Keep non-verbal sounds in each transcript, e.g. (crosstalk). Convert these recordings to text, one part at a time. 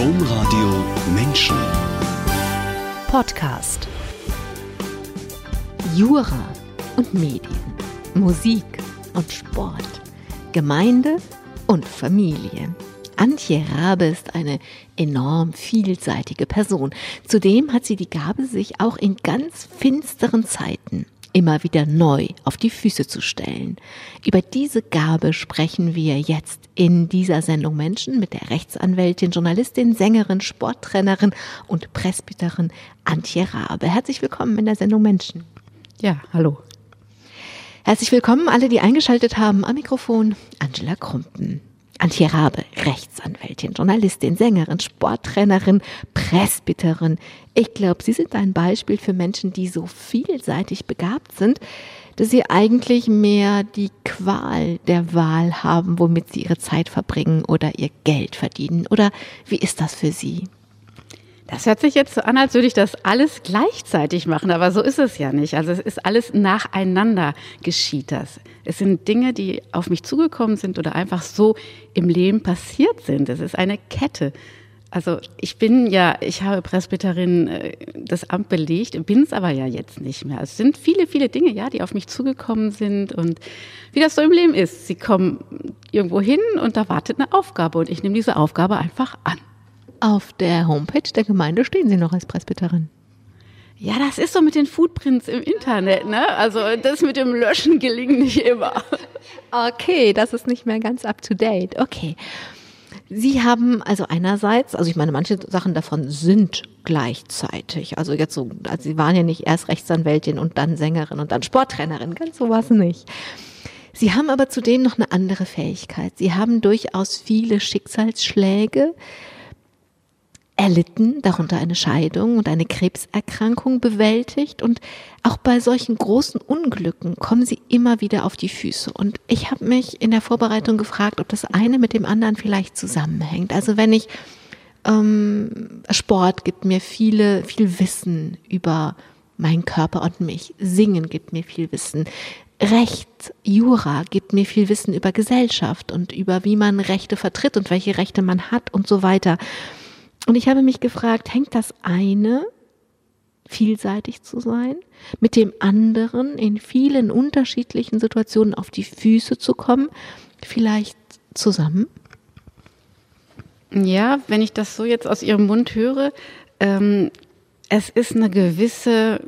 Domradio Menschen. Podcast. Jura und Medien. Musik und Sport. Gemeinde und Familie. Antje Rabe ist eine enorm vielseitige Person. Zudem hat sie die Gabe, sich auch in ganz finsteren Zeiten immer wieder neu auf die Füße zu stellen. Über diese Gabe sprechen wir jetzt in dieser Sendung Menschen mit der Rechtsanwältin, Journalistin, Sängerin, Sporttrainerin und Presbyterin Antje Rabe. Herzlich willkommen in der Sendung Menschen. Ja, hallo. Herzlich willkommen alle, die eingeschaltet haben am Mikrofon. Angela Krumpen. Antje Rabe, Rechtsanwältin, Journalistin, Sängerin, Sporttrainerin, Presbyterin. Ich glaube, Sie sind ein Beispiel für Menschen, die so vielseitig begabt sind, dass sie eigentlich mehr die Qual der Wahl haben, womit sie ihre Zeit verbringen oder ihr Geld verdienen. Oder wie ist das für Sie? Das hört sich jetzt so an, als würde ich das alles gleichzeitig machen, aber so ist es ja nicht. Also es ist alles nacheinander geschieht das. Es sind Dinge, die auf mich zugekommen sind oder einfach so im Leben passiert sind. Es ist eine Kette. Also ich bin ja, ich habe Presbyterin äh, das Amt belegt, bin es aber ja jetzt nicht mehr. Es sind viele, viele Dinge, ja, die auf mich zugekommen sind und wie das so im Leben ist. Sie kommen irgendwo hin und da wartet eine Aufgabe und ich nehme diese Aufgabe einfach an. Auf der Homepage der Gemeinde stehen Sie noch als Presbyterin. Ja, das ist so mit den Footprints im Internet, ne? Also das mit dem Löschen gelingt nicht immer. Okay, das ist nicht mehr ganz up to date. Okay. Sie haben also einerseits, also ich meine, manche Sachen davon sind gleichzeitig. Also jetzt so, also Sie waren ja nicht erst Rechtsanwältin und dann Sängerin und dann Sporttrainerin, ganz sowas nicht. Sie haben aber zudem noch eine andere Fähigkeit. Sie haben durchaus viele Schicksalsschläge, erlitten, darunter eine Scheidung und eine Krebserkrankung bewältigt und auch bei solchen großen Unglücken kommen sie immer wieder auf die Füße. Und ich habe mich in der Vorbereitung gefragt, ob das eine mit dem anderen vielleicht zusammenhängt. Also wenn ich ähm, Sport gibt mir viele, viel Wissen über meinen Körper und mich. Singen gibt mir viel Wissen. Recht, Jura gibt mir viel Wissen über Gesellschaft und über wie man Rechte vertritt und welche Rechte man hat und so weiter. Und ich habe mich gefragt, hängt das eine, vielseitig zu sein, mit dem anderen in vielen unterschiedlichen Situationen auf die Füße zu kommen, vielleicht zusammen? Ja, wenn ich das so jetzt aus Ihrem Mund höre, ähm, es ist eine gewisse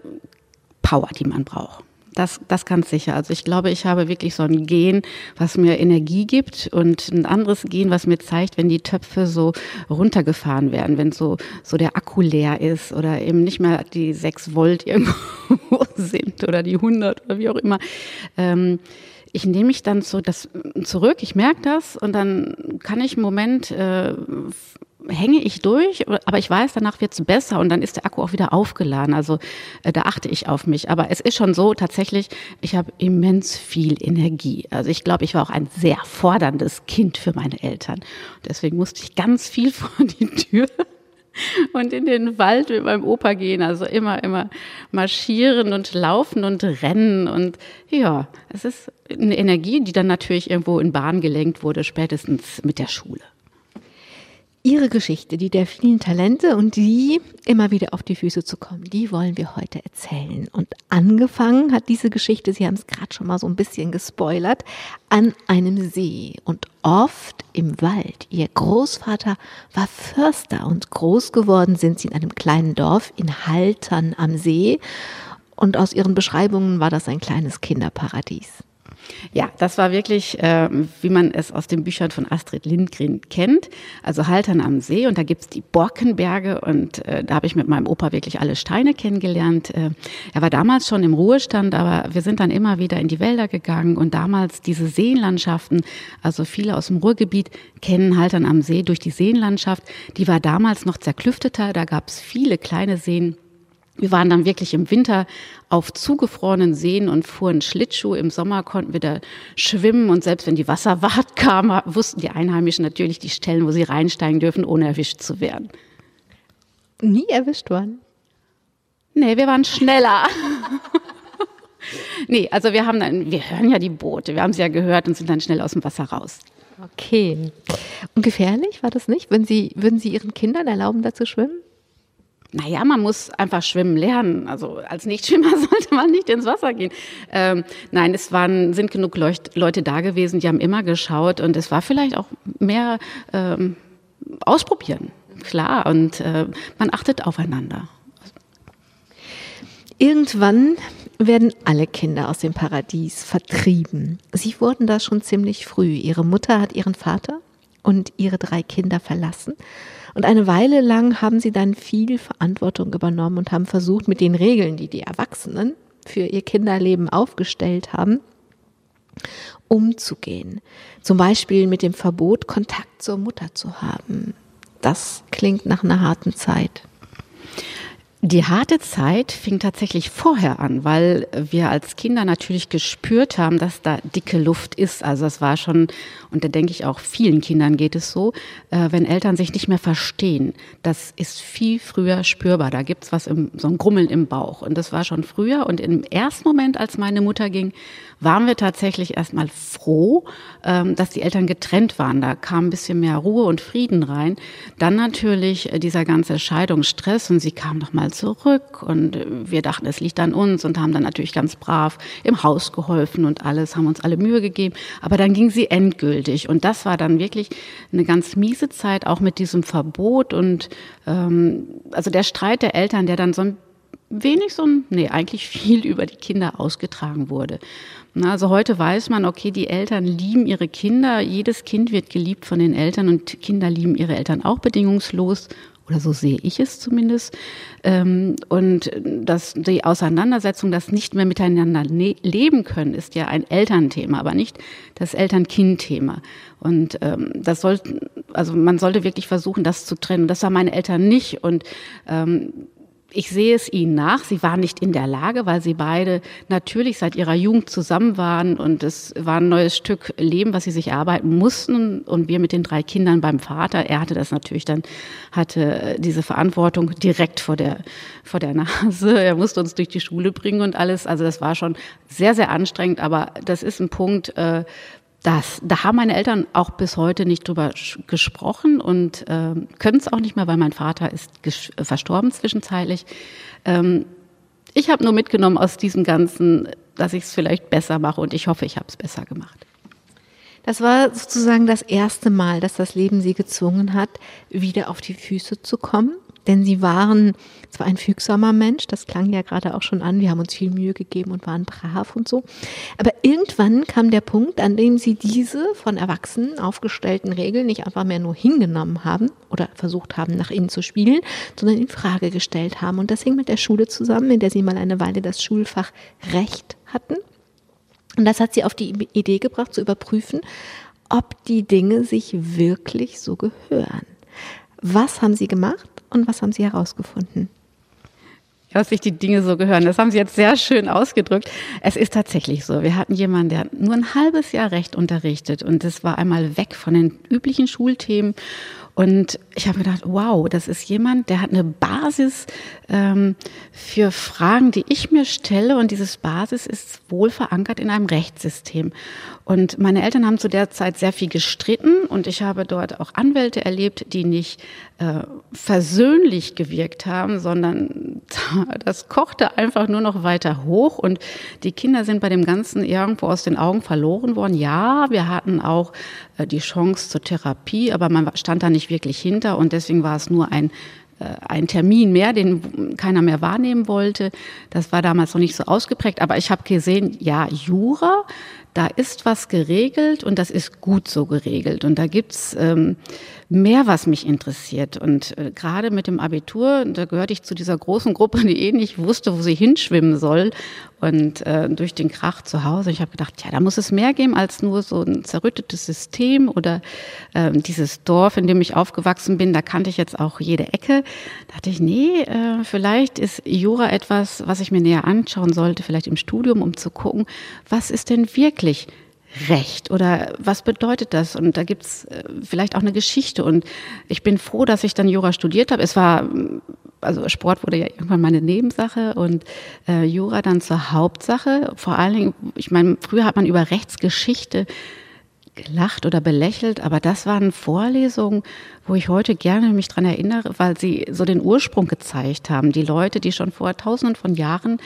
Power, die man braucht. Das, das ganz sicher. Also ich glaube, ich habe wirklich so ein Gen, was mir Energie gibt und ein anderes Gen, was mir zeigt, wenn die Töpfe so runtergefahren werden, wenn so, so der Akku leer ist oder eben nicht mehr die sechs Volt (laughs) irgendwo sind oder die 100 oder wie auch immer. Ähm, ich nehme mich dann so das zurück, ich merke das und dann kann ich einen Moment äh, hänge ich durch, aber ich weiß, danach wird es besser und dann ist der Akku auch wieder aufgeladen. Also äh, da achte ich auf mich. Aber es ist schon so, tatsächlich, ich habe immens viel Energie. Also ich glaube, ich war auch ein sehr forderndes Kind für meine Eltern. Deswegen musste ich ganz viel (laughs) vor die Tür und in den Wald mit meinem Opa gehen. Also immer, immer marschieren und laufen und rennen. Und ja, es ist eine Energie, die dann natürlich irgendwo in Bahn gelenkt wurde, spätestens mit der Schule. Ihre Geschichte, die der vielen Talente und die immer wieder auf die Füße zu kommen, die wollen wir heute erzählen. Und angefangen hat diese Geschichte, Sie haben es gerade schon mal so ein bisschen gespoilert, an einem See und oft im Wald. Ihr Großvater war Förster und groß geworden sind Sie in einem kleinen Dorf in Haltern am See. Und aus Ihren Beschreibungen war das ein kleines Kinderparadies. Ja, das war wirklich, äh, wie man es aus den Büchern von Astrid Lindgren kennt. Also Haltern am See und da gibt's die Borkenberge und äh, da habe ich mit meinem Opa wirklich alle Steine kennengelernt. Äh, er war damals schon im Ruhestand, aber wir sind dann immer wieder in die Wälder gegangen und damals diese Seenlandschaften, also viele aus dem Ruhrgebiet kennen Haltern am See durch die Seenlandschaft. Die war damals noch zerklüfteter, da gab's viele kleine Seen wir waren dann wirklich im Winter auf zugefrorenen Seen und fuhren Schlittschuh. Im Sommer konnten wir da schwimmen und selbst wenn die Wasserwart (laughs) kam, wussten die Einheimischen natürlich die Stellen, wo sie reinsteigen dürfen, ohne erwischt zu werden. Nie erwischt worden? Nee, wir waren schneller. (laughs) nee, also wir haben dann, wir hören ja die Boote, wir haben sie ja gehört und sind dann schnell aus dem Wasser raus. Okay. Und gefährlich war das nicht? Wenn Sie, würden Sie Ihren Kindern erlauben, da zu schwimmen? Naja, man muss einfach schwimmen lernen. Also als Nichtschwimmer (laughs) sollte man nicht ins Wasser gehen. Ähm, nein, es waren, sind genug Leucht Leute da gewesen, die haben immer geschaut und es war vielleicht auch mehr ähm, ausprobieren. Klar, und äh, man achtet aufeinander. Irgendwann werden alle Kinder aus dem Paradies vertrieben. Sie wurden da schon ziemlich früh. Ihre Mutter hat ihren Vater und ihre drei Kinder verlassen. Und eine Weile lang haben sie dann viel Verantwortung übernommen und haben versucht, mit den Regeln, die die Erwachsenen für ihr Kinderleben aufgestellt haben, umzugehen. Zum Beispiel mit dem Verbot, Kontakt zur Mutter zu haben. Das klingt nach einer harten Zeit. Die harte Zeit fing tatsächlich vorher an, weil wir als Kinder natürlich gespürt haben, dass da dicke Luft ist. Also es war schon, und da denke ich auch vielen Kindern geht es so, äh, wenn Eltern sich nicht mehr verstehen, das ist viel früher spürbar. Da gibt's was, im, so ein Grummeln im Bauch. Und das war schon früher. Und im ersten Moment, als meine Mutter ging, waren wir tatsächlich erstmal froh, ähm, dass die Eltern getrennt waren. Da kam ein bisschen mehr Ruhe und Frieden rein. Dann natürlich äh, dieser ganze Scheidungsstress und sie kam nochmal zurück und äh, wir dachten, es liegt an uns und haben dann natürlich ganz brav im Haus geholfen und alles, haben uns alle Mühe gegeben. Aber dann ging sie endgültig und das war dann wirklich eine ganz miese Zeit, auch mit diesem Verbot und ähm, also der Streit der Eltern, der dann so ein wenig so ein, nee, eigentlich (laughs) viel über die Kinder ausgetragen wurde. Also heute weiß man, okay, die Eltern lieben ihre Kinder, jedes Kind wird geliebt von den Eltern und Kinder lieben ihre Eltern auch bedingungslos oder so sehe ich es zumindest. Ähm, und das, die Auseinandersetzung, das nicht mehr miteinander ne-, leben können, ist ja ein Elternthema, aber nicht das Eltern-Kind-Thema. Und ähm, das sollte, also man sollte wirklich versuchen, das zu trennen. Das haben meine Eltern nicht. Und ähm, ich sehe es ihnen nach. Sie waren nicht in der Lage, weil sie beide natürlich seit ihrer Jugend zusammen waren und es war ein neues Stück Leben, was sie sich erarbeiten mussten. Und wir mit den drei Kindern beim Vater, er hatte das natürlich dann, hatte diese Verantwortung direkt vor der, vor der Nase. (laughs) Er musste uns durch die Schule bringen und alles. Also das war schon sehr, sehr anstrengend. Aber das ist ein Punkt, äh, das, da haben meine Eltern auch bis heute nicht drüber gesprochen und äh, können es auch nicht mehr, weil mein Vater ist verstorben zwischenzeitlich. Ähm, ich habe nur mitgenommen aus diesem Ganzen, dass ich es vielleicht besser mache und ich hoffe, ich habe es besser gemacht. Das war sozusagen das erste Mal, dass das Leben sie gezwungen hat, wieder auf die Füße zu kommen. Denn sie waren zwar ein fügsamer Mensch, das klang ja gerade auch schon an, wir haben uns viel Mühe gegeben und waren brav und so. Aber irgendwann kam der Punkt, an dem sie diese von Erwachsenen aufgestellten Regeln nicht einfach mehr nur hingenommen haben oder versucht haben, nach ihnen zu spielen, sondern in Frage gestellt haben. Und das hing mit der Schule zusammen, in der sie mal eine Weile das Schulfach Recht hatten. Und das hat sie auf die Idee gebracht, zu überprüfen, ob die Dinge sich wirklich so gehören. Was haben Sie gemacht und was haben Sie herausgefunden? dass sich die Dinge so gehören. Das haben Sie jetzt sehr schön ausgedrückt. Es ist tatsächlich so. Wir hatten jemanden, der nur ein halbes Jahr Recht unterrichtet und das war einmal weg von den üblichen Schulthemen und ich habe gedacht, wow, das ist jemand, der hat eine Basis ähm, für Fragen, die ich mir stelle. Und dieses Basis ist wohl verankert in einem Rechtssystem. Und meine Eltern haben zu der Zeit sehr viel gestritten und ich habe dort auch Anwälte erlebt, die nicht äh, versöhnlich gewirkt haben, sondern (laughs) das kochte einfach nur noch weiter hoch und die Kinder sind bei dem Ganzen irgendwo aus den Augen verloren worden. Ja, wir hatten auch äh, die Chance zur Therapie, aber man stand da nicht wirklich hinter und deswegen war es nur ein äh, ein Termin mehr, den keiner mehr wahrnehmen wollte. Das war damals noch nicht so ausgeprägt, aber ich habe gesehen, ja, Jura, da ist was geregelt und das ist gut so geregelt. Und da gibt's ähm, mehr, was mich interessiert. Und äh, gerade mit dem Abitur, da gehörte ich zu dieser großen Gruppe, die eh nicht wusste, wo sie hinschwimmen soll. Und äh, durch den Krach zu Hause, ich habe gedacht, ja, da muss es mehr geben als nur so ein zerrüttetes System oder äh, dieses Dorf, in dem ich aufgewachsen bin, da kannte ich jetzt auch jede Ecke. Da dachte ich, nee, äh, vielleicht ist Jura etwas, was ich mir näher anschauen sollte, vielleicht im Studium, um zu gucken, was ist denn wirklich Recht oder was bedeutet das? Und da gibt's äh, vielleicht auch eine Geschichte. Und ich bin froh, dass ich dann Jura studiert habe. Es war, also Sport wurde ja irgendwann meine Nebensache und äh, Jura dann zur Hauptsache. Vor allen Dingen, ich meine, früher hat man über Rechtsgeschichte gelacht oder belächelt, aber das waren Vorlesungen, wo ich heute gerne mich dran erinnere, weil sie so den Ursprung gezeigt haben. Die Leute, die schon vor tausenden von Jahren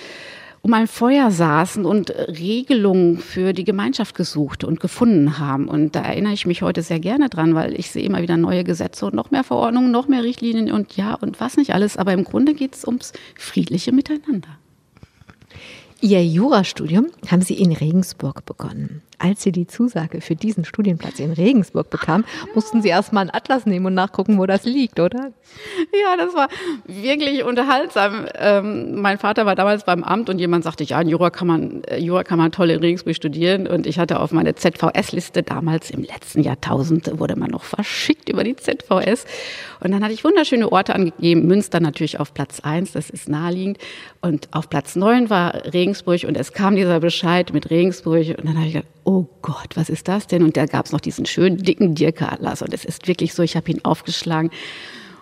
um ein Feuer saßen und Regelungen für die Gemeinschaft gesucht und gefunden haben. Und da erinnere ich mich heute sehr gerne dran, weil ich sehe immer wieder neue Gesetze und noch mehr Verordnungen, noch mehr Richtlinien und ja und was nicht alles. Aber im Grunde geht es ums friedliche Miteinander. Ihr Jurastudium haben Sie in Regensburg begonnen. Als Sie die Zusage für diesen Studienplatz in Regensburg bekamen, mussten Sie erstmal einen Atlas nehmen und nachgucken, wo das liegt, oder? Ja, das war wirklich unterhaltsam. Ähm, mein Vater war damals beim Amt und jemand sagte, ja, in Jura kann man, äh, Jura kann man toll in Regensburg studieren. Und ich hatte auf meine ZVS-Liste damals im letzten Jahrtausend wurde man noch verschickt über die ZVS. Und dann hatte ich wunderschöne Orte angegeben. Münster natürlich auf Platz eins, das ist naheliegend. Und auf Platz neun war Regensburg und es kam dieser Bescheid mit Regensburg. Und dann habe ich gedacht, oh Gott, was ist das denn? Und da gab es noch diesen schönen, dicken Dirke-Atlas. Und es ist wirklich so, ich habe ihn aufgeschlagen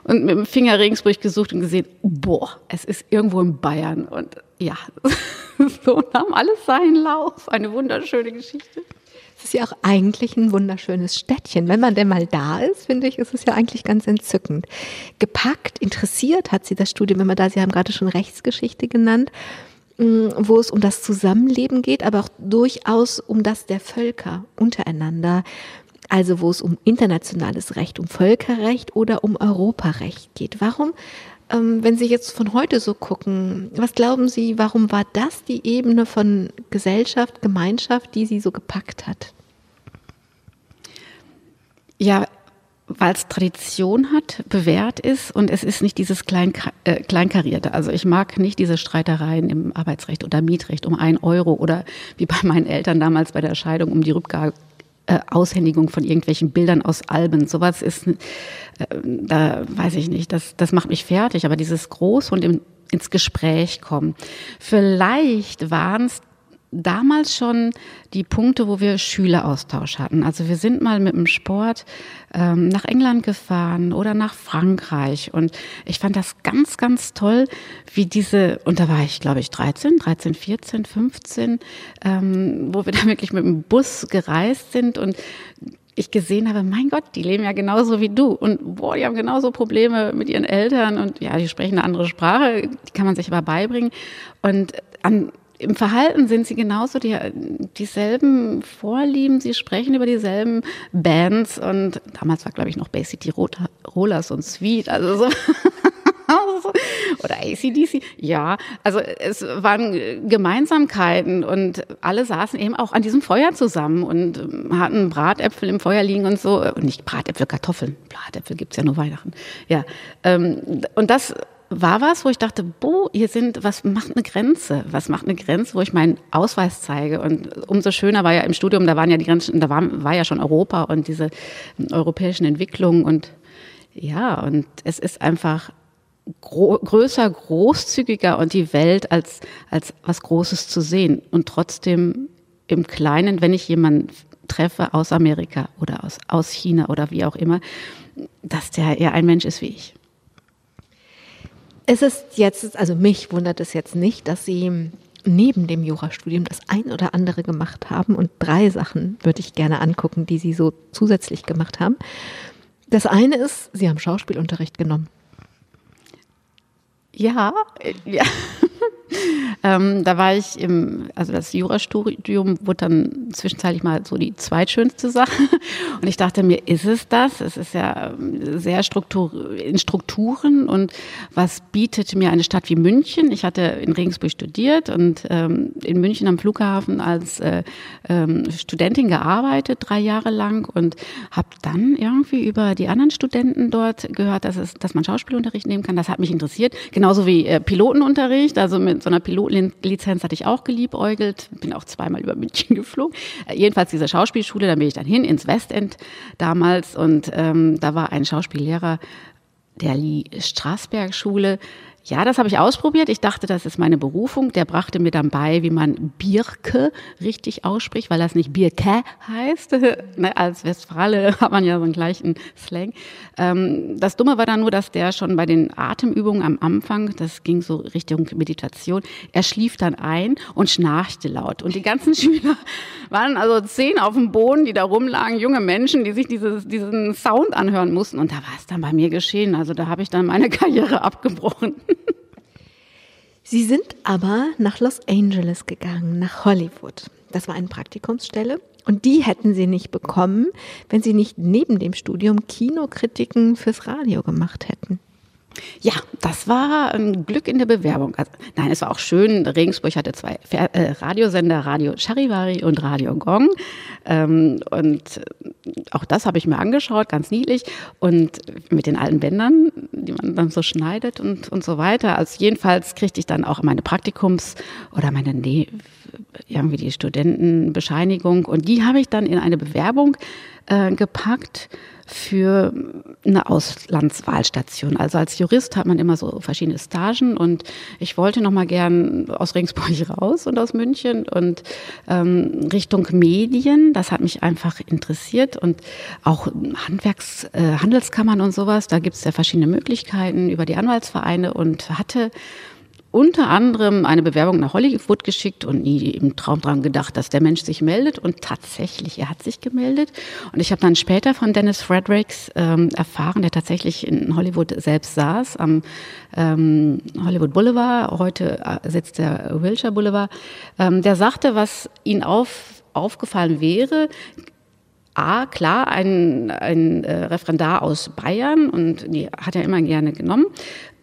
und mit dem Finger Regensburg gesucht und gesehen, boah, es ist irgendwo in Bayern. Und ja, (laughs) so nahm alles seinen Lauf. Eine wunderschöne Geschichte. Es ist ja auch eigentlich ein wunderschönes Städtchen. Wenn man denn mal da ist, finde ich, ist es ja eigentlich ganz entzückend. Gepackt, interessiert hat sie das Studium immer da. Sie haben gerade schon Rechtsgeschichte genannt. Mm, wo es um das Zusammenleben geht, aber auch durchaus um das der Völker untereinander. Also wo es um internationales Recht, um Völkerrecht oder um Europarecht geht. Warum, ähm, wenn Sie jetzt von heute so gucken, was glauben Sie, warum war das die Ebene von Gesellschaft, Gemeinschaft, die Sie so gepackt hat? Ja, weil es Tradition hat, bewährt ist und es ist nicht dieses Klein, äh, Kleinkarierte. Also ich mag nicht diese Streitereien im Arbeitsrecht oder Mietrecht um ein Euro oder wie bei meinen Eltern damals bei der Scheidung um die Rückgabe äh, Aushändigung von irgendwelchen Bildern aus Alben. Sowas ist, äh, da weiß ich nicht, das, das macht mich fertig. Aber dieses Groß und im, ins Gespräch kommen. Vielleicht waren es damals schon die Punkte, wo wir Schüleraustausch hatten. Also wir sind mal mit dem Sport ähm, nach England gefahren oder nach Frankreich. Und ich fand das ganz, ganz toll, wie diese, und da war ich glaube ich 13, 13, 14, 15, ähm, wo wir (laughs) da wirklich mit dem Bus gereist sind und ich gesehen habe, mein Gott, die leben ja genauso wie du. Und boah, die haben genauso Probleme mit ihren Eltern. Und ja, die sprechen eine andere Sprache, die kann man sich aber beibringen. Und an im Verhalten sind sie genauso die, dieselben Vorlieben, sie sprechen über dieselben Bands und damals war, glaube ich, noch Bay City Rollers und Sweet, also so. (laughs) Oder ACDC, ja. Also es waren Gemeinsamkeiten und alle saßen eben auch an diesem Feuer zusammen und hatten Bratäpfel im Feuer liegen und so. Und nicht Bratäpfel, Kartoffeln. Bratäpfel gibt's ja nur Weihnachten. Ja. Ähm, und das war was, wo ich dachte, boah, hier sind, was macht eine Grenze? Was macht eine Grenze, wo ich meinen Ausweis zeige? Und umso schöner war ja im Studium, da waren ja die Grenzen, da war, war ja schon Europa und diese europäischen Entwicklungen und ja, und es ist einfach gro größer, großzügiger und die Welt als, als was Großes zu sehen und trotzdem im Kleinen, wenn ich jemanden treffe aus Amerika oder aus, aus China oder wie auch immer, dass der eher ein Mensch ist wie ich. Es ist jetzt, also mich wundert es jetzt nicht, dass Sie neben dem Jurastudium das ein oder andere gemacht haben und drei Sachen würde ich gerne angucken, die Sie so zusätzlich gemacht haben. Das eine ist, Sie haben Schauspielunterricht genommen. Ja, ja. Ähm, da war ich im, also das Jurastudium wurde dann zwischenzeitlich mal so die zweitschönste Sache. (laughs) Und ich dachte mir, ist es das? Es ist ja ähm, sehr Struktur, in Strukturen und was bietet mir eine Stadt wie München? Ich hatte in Regensburg studiert und ähm, in München am Flughafen als äh, ähm, Studentin gearbeitet, drei Jahre lang und habe dann irgendwie über die anderen Studenten dort gehört, dass, es, dass man Schauspielunterricht nehmen kann. Das hat mich interessiert. Genauso wie äh, Pilotenunterricht, also mit so einer Pilotenlizenz hatte ich auch geliebäugelt, bin auch zweimal über München (laughs) geflogen. Äh, jedenfalls diese Schauspielschule, da bin ich dann hin ins Westend damals und ähm, da war ein Schauspiellehrer der Lee Straßberg Schule. Ja, das habe ich ausprobiert. Ich dachte, das ist meine Berufung. Der brachte mir dann bei, wie man Birke richtig ausspricht, weil das nicht Birke heißt. (laughs) Ne, als Westfale (laughs) hat man ja so einen gleichen Slang. Ähm, das Dumme war dann nur, dass der schon bei den Atemübungen am Anfang, das ging so Richtung Meditation, er schlief dann ein und schnarchte laut. Und die ganzen (laughs) Schüler waren also zehn auf dem Boden, die da rumlagen, junge Menschen, die sich dieses, diesen Sound anhören mussten. Und da war es dann bei mir geschehen. Also da habe ich dann meine Karriere abgebrochen. Sie sind aber nach Los Angeles gegangen, nach Hollywood. Das war eine Praktikumsstelle. Und die hätten Sie nicht bekommen, wenn Sie nicht neben dem Studium Kinokritiken fürs Radio gemacht hätten. Ja, das war ein Glück in der Bewerbung. Also, nein, es war auch schön. Regensburg hatte zwei äh, Radiosender, Radio Charivari und Radio Gong. Ähm, und auch das habe ich mir angeschaut, ganz niedlich. Und mit den alten Bändern, die man dann so schneidet und, und so weiter. Also jedenfalls kriegte ich dann auch meine Praktikums- oder meine, nee, irgendwie die Studentenbescheinigung. Und die habe ich dann in eine Bewerbung äh, gepackt für eine Auslandswahlstation. Also als Jurist hat man immer so verschiedene Stagen und ich wollte noch mal gern aus Regensburg (laughs) raus und aus München und ähm, Richtung Medien. Das hat mich einfach interessiert und auch Handwerks, äh, Handelskammern und sowas. Da gibt es ja verschiedene Möglichkeiten über die Anwaltsvereine und hatte unter anderem eine Bewerbung nach Hollywood geschickt und nie im Traum dran gedacht, dass der Mensch sich meldet. Und tatsächlich, er hat sich gemeldet. Und ich habe dann später von Dennis Fredericks ähm, erfahren, der tatsächlich in Hollywood selbst saß, am ähm, Hollywood Boulevard. Heute äh, sitzt der Wilshire Boulevard. Ähm, der sagte, was ihn auf, aufgefallen wäre, A, klar, ein, ein äh, Referendar aus Bayern und die hat er immer gerne genommen,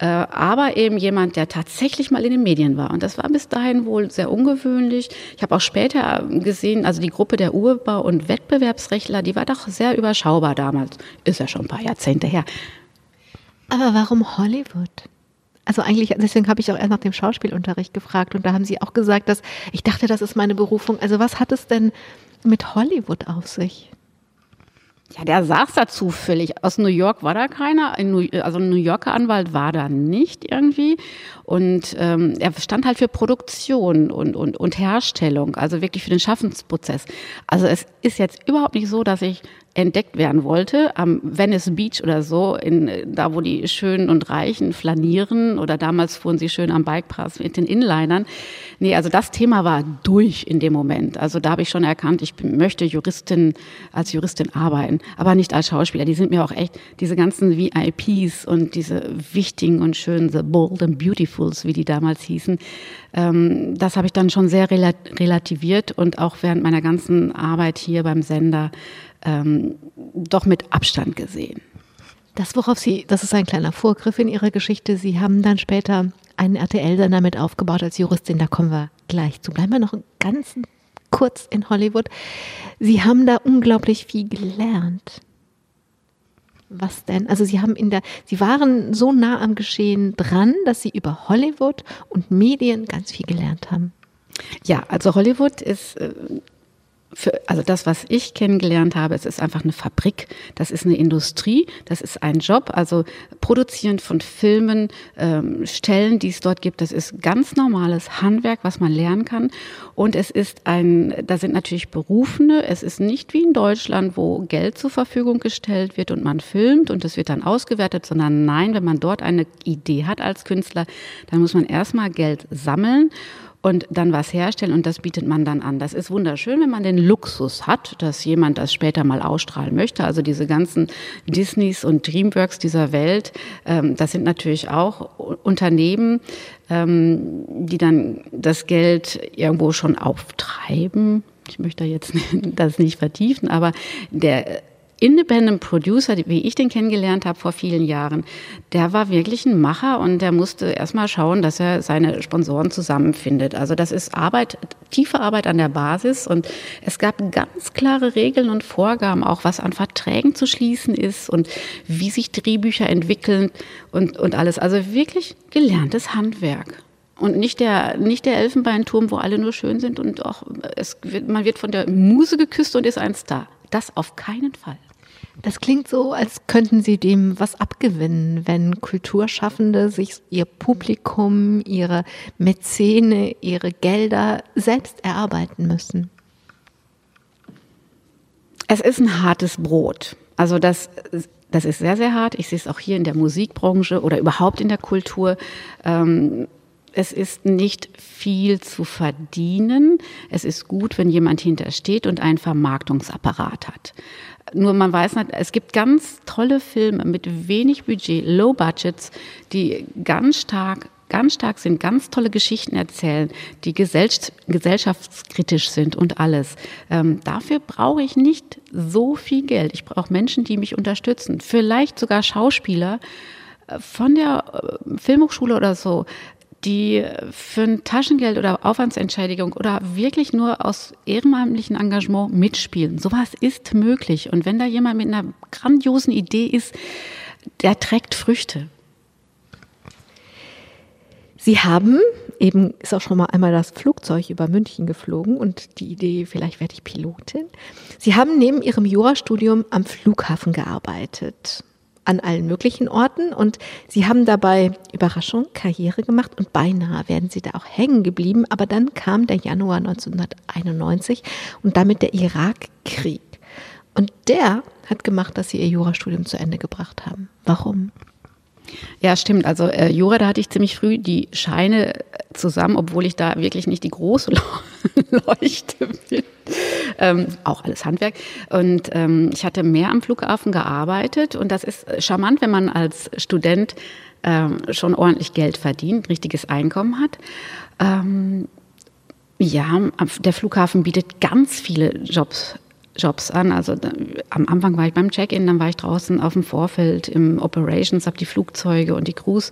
äh, aber eben jemand, der tatsächlich mal in den Medien war. Und das war bis dahin wohl sehr ungewöhnlich. Ich habe auch später gesehen, also die Gruppe der Urbau- und Wettbewerbsrechtler, die war doch sehr überschaubar damals. Ist ja schon ein paar Jahrzehnte her. Aber warum Hollywood? Also eigentlich, deswegen habe ich auch erst nach dem Schauspielunterricht gefragt und da haben Sie auch gesagt, dass ich dachte, das ist meine Berufung. Also was hat es denn mit Hollywood auf sich? Ja, der saß da zufällig. Aus New York war da keiner. Also ein New Yorker Anwalt war da nicht irgendwie. Und ähm, er stand halt für Produktion und, und, und Herstellung, also wirklich für den Schaffensprozess. Also es ist jetzt überhaupt nicht so, dass ich entdeckt werden wollte, am Venice Beach oder so, in, da wo die Schönen und Reichen flanieren oder damals fuhren sie schön am Bikepass mit den Inlinern. Nee, also das Thema war durch in dem Moment. Also da habe ich schon erkannt, ich möchte Juristin, als Juristin arbeiten, aber nicht als Schauspieler. Die sind mir auch echt, diese ganzen VIPs und diese wichtigen und schönen, the bold and beautifuls, wie die damals hießen, ähm, das habe ich dann schon sehr relativiert und auch während meiner ganzen Arbeit hier beim Sender ähm, doch mit Abstand gesehen. Das, worauf Sie, das ist ein kleiner Vorgriff in Ihrer Geschichte. Sie haben dann später einen RTL-Sender mit aufgebaut als Juristin. Da kommen wir gleich zu. Bleiben wir noch ganz kurz in Hollywood. Sie haben da unglaublich viel gelernt. Was denn? Also Sie haben in der, Sie waren so nah am Geschehen dran, dass Sie über Hollywood und Medien ganz viel gelernt haben. Ja, also Hollywood ist äh, für, also das, was ich kennengelernt habe, es ist einfach eine Fabrik, das ist eine Industrie, das ist ein Job. Also produzieren von Filmen, ähm, Stellen, die es dort gibt, das ist ganz normales Handwerk, was man lernen kann. Und es ist ein, da sind natürlich Berufene. Es ist nicht wie in Deutschland, wo Geld zur Verfügung gestellt wird und man filmt und es wird dann ausgewertet, sondern nein, wenn man dort eine Idee hat als Künstler, dann muss man erstmal Geld sammeln und dann was herstellen und das bietet man dann an. Das ist wunderschön, wenn man den Luxus hat, dass jemand das später mal ausstrahlen möchte. Also diese ganzen Disneys und Dreamworks dieser Welt, ähm, das sind natürlich auch Unternehmen, ähm, die dann das Geld irgendwo schon auftreiben. Ich möchte jetzt (laughs) das nicht vertiefen, aber der Independent Producer, wie ich den kennengelernt habe vor vielen Jahren, der war wirklich ein Macher und der musste erstmal schauen, dass er seine Sponsoren zusammenfindet. Also das ist Arbeit, tiefe Arbeit an der Basis und es gab ganz klare Regeln und Vorgaben, auch was an Verträgen zu schließen ist und wie sich Drehbücher entwickeln und, und alles. Also wirklich gelerntes Handwerk. Und nicht der, nicht der Elfenbeinturm, wo alle nur schön sind und auch es wird, man wird von der Muse geküsst und ist ein Star. Das auf keinen Fall. Das klingt so, als könnten Sie dem was abgewinnen, wenn Kulturschaffende sich ihr Publikum, ihre Mäzene, ihre Gelder selbst erarbeiten müssen. Es ist ein hartes Brot. Also das, das ist sehr, sehr hart. Ich sehe es auch hier in der Musikbranche oder überhaupt in der Kultur. Ähm, es ist nicht viel zu verdienen. Es ist gut, wenn jemand hintersteht und einen Vermarktungsapparat hat. Nur man weiß nicht, es gibt ganz tolle Filme mit wenig Budget, Low Budgets, die ganz stark ganz stark sind, ganz tolle Geschichten erzählen, die gesellschaftskritisch sind und alles. Ähm, dafür brauche ich nicht so viel Geld. Ich brauche Menschen, die mich unterstützen. Vielleicht sogar Schauspieler äh, von der äh, Filmhochschule oder so, die für ein Taschengeld oder Aufwandsentschädigung oder wirklich nur aus ehrenamtlichem Engagement mitspielen. Sowas ist möglich. Und wenn da jemand mit einer grandiosen Idee ist, der trägt Früchte. Sie haben, eben ist auch schon mal einmal das Flugzeug über München geflogen und die Idee, vielleicht werde ich Pilotin. Sie haben neben Ihrem Jurastudium am Flughafen gearbeitet an allen möglichen Orten und sie haben dabei Überraschung Karriere gemacht und beinahe werden sie da auch hängen geblieben, aber dann kam der Januar 1991 und damit der Irakkrieg. Und der hat gemacht, dass sie ihr Jurastudium zu Ende gebracht haben. Warum? Ja, stimmt. Also äh, Jura, da hatte ich ziemlich früh die Scheine zusammen, obwohl ich da wirklich nicht die große (laughs) Leuchte bin. Ähm, auch alles Handwerk. Und ähm, ich hatte mehr am Flughafen gearbeitet und das ist charmant, wenn man als Student ähm, schon ordentlich Geld verdient, richtiges Einkommen hat. Ähm, ja, der Flughafen bietet ganz viele Jobs Jobs an. Also da, am Anfang war ich beim Check-in, dann war ich draußen auf dem Vorfeld im Operations, habe die Flugzeuge und die Crews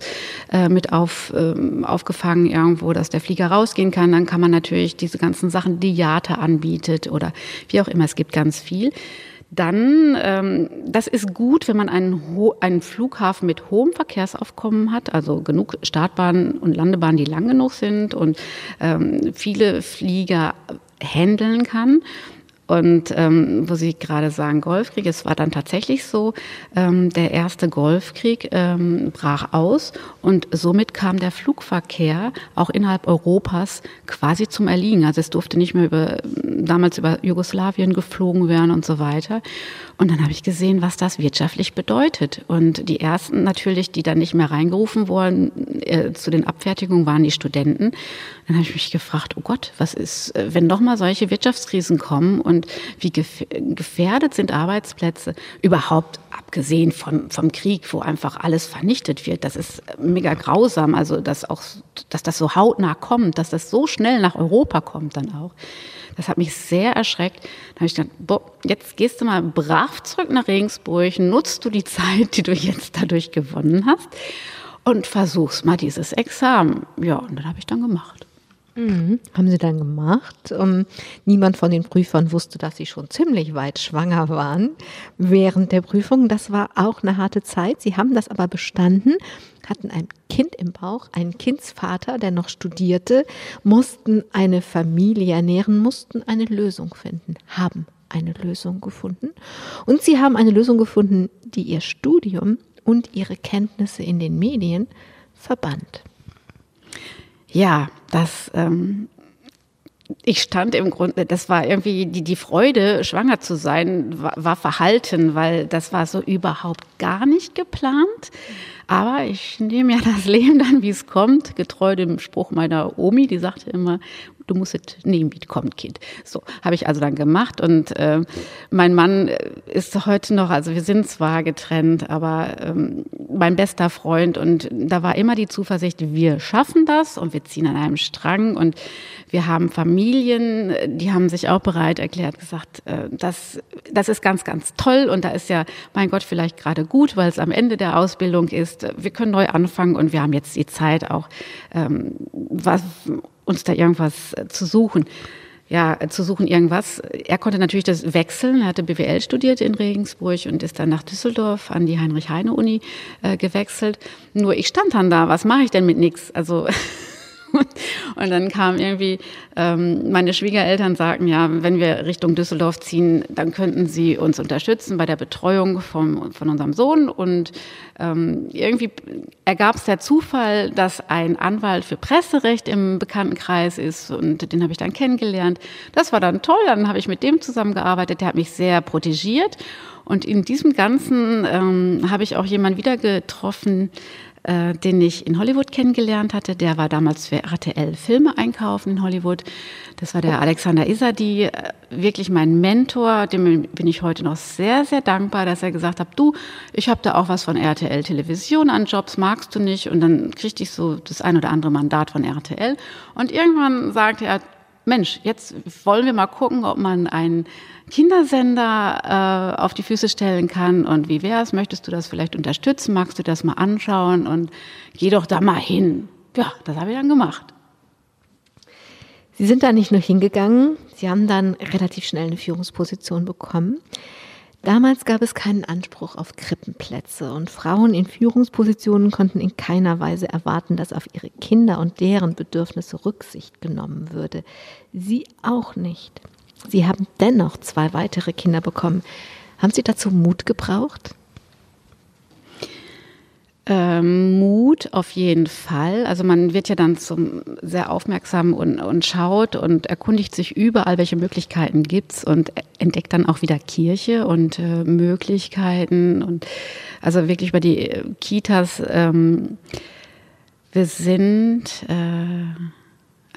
äh, mit auf, ähm, aufgefangen irgendwo, dass der Flieger rausgehen kann. Dann kann man natürlich diese ganzen Sachen, die JATA anbietet oder wie auch immer, es gibt ganz viel. Dann, ähm, das ist gut, wenn man einen, einen Flughafen mit hohem Verkehrsaufkommen hat, also genug Startbahnen und Landebahnen, die lang genug sind und ähm, viele Flieger handeln kann. Und ähm, wo Sie gerade sagen, Golfkrieg, es war dann tatsächlich so, ähm, der erste Golfkrieg ähm, brach aus und somit kam der Flugverkehr auch innerhalb Europas quasi zum Erliegen. Also es durfte nicht mehr über, damals über Jugoslawien geflogen werden und so weiter. Und dann habe ich gesehen, was das wirtschaftlich bedeutet. Und die ersten natürlich, die dann nicht mehr reingerufen wurden äh, zu den Abfertigungen, waren die Studenten. Dann habe ich mich gefragt, oh Gott, was ist, äh, wenn doch mal solche Wirtschaftskrisen kommen und und wie gefährdet sind Arbeitsplätze überhaupt abgesehen vom, vom Krieg, wo einfach alles vernichtet wird. Das ist mega grausam, also dass auch, dass das so hautnah kommt, dass das so schnell nach Europa kommt dann auch. Das hat mich sehr erschreckt. Da habe ich gedacht, boah, jetzt gehst du mal brav zurück nach Regensburg, nutzt du die (laughs) Zeit, die du jetzt dadurch gewonnen hast und versuchst mal dieses Examen. Ja, und das habe ich dann gemacht. Mhm. Haben Sie dann gemacht. Ähm, niemand von den Prüfern wusste, dass Sie schon ziemlich weit schwanger waren während der Prüfung. Das war auch eine harte Zeit. Sie haben das aber bestanden, hatten ein Kind im Bauch, einen Kindsvater, der noch studierte, mussten eine Familie ernähren, mussten eine Lösung finden, haben eine Lösung gefunden. Und Sie haben eine Lösung gefunden, die Ihr Studium und Ihre Kenntnisse in den Medien verband. Ja, das, ähm, ich stand im Grunde, das war irgendwie die, die Freude, schwanger zu sein, war, war verhalten, weil das war so überhaupt gar nicht geplant. Aber ich nehme ja das (laughs) Leben dann, wie es kommt, getreu dem Spruch meiner Omi, die sagte immer, du musst es nehmen, wie es kommt, Kind. So habe ich also dann gemacht und äh, mein Mann ist heute noch, also wir sind zwar getrennt, aber ähm, mein bester Freund und da war immer die Zuversicht, wir schaffen das und wir ziehen an einem Strang und wir haben Familien, die haben sich auch bereit erklärt, gesagt, äh, das, das ist ganz, ganz toll und da ist ja, mein Gott, vielleicht gerade gut, weil es am Ende der Ausbildung ist. Wir können neu anfangen und wir haben jetzt die Zeit auch, ähm, was, uns da irgendwas äh, zu suchen. Ja, zu suchen irgendwas. Er konnte natürlich das wechseln. Er hatte BWL studiert in Regensburg und ist dann nach Düsseldorf an die Heinrich-Heine-Uni äh, gewechselt. Nur ich stand dann da, was mache ich denn mit nichts? Also (laughs) (laughs) Und dann kam irgendwie, ähm, meine Schwiegereltern sagten, ja, wenn wir Richtung Düsseldorf ziehen, dann könnten sie uns unterstützen bei der Betreuung vom, von unserem Sohn. Und ähm, irgendwie ergab es der Zufall, dass ein Anwalt für Presserecht im Bekanntenkreis ist und den habe ich dann kennengelernt. Das war dann toll, dann habe ich mit dem zusammengearbeitet, der hat mich sehr protegiert. Und in diesem Ganzen ähm, habe ich auch jemanden wieder getroffen, äh, den ich in Hollywood kennengelernt hatte. Der war damals für RTL Filme einkaufen in Hollywood. Das war der Alexander Isadi, äh, wirklich mein Mentor. Dem bin ich heute noch sehr, sehr dankbar, dass er gesagt hat, du, ich habe da auch was von RTL Television an Jobs, magst du nicht? Und dann kriegte ich so das ein oder andere Mandat von RTL. Und irgendwann sagte er, Mensch, jetzt wollen wir mal gucken, ob man einen Kindersender äh, auf die Füße stellen kann. Und wie wär's? Möchtest du das vielleicht unterstützen? Magst du das mal anschauen? Und geh doch da mal hin. Ja, das habe ich dann gemacht. Sie sind da nicht nur hingegangen, Sie haben dann relativ schnell eine Führungsposition bekommen. Damals gab es keinen Anspruch auf Krippenplätze und Frauen in Führungspositionen konnten in keiner Weise erwarten, dass auf ihre Kinder und deren Bedürfnisse Rücksicht genommen würde. Sie auch nicht. Sie haben dennoch zwei weitere Kinder bekommen. Haben Sie dazu Mut gebraucht? Ähm, Mut auf jeden Fall. Also man wird ja dann zum sehr aufmerksam und, und schaut und erkundigt sich überall, welche Möglichkeiten gibt's und entdeckt dann auch wieder Kirche und äh, Möglichkeiten und also wirklich über die äh, Kitas. Ähm, wir sind äh,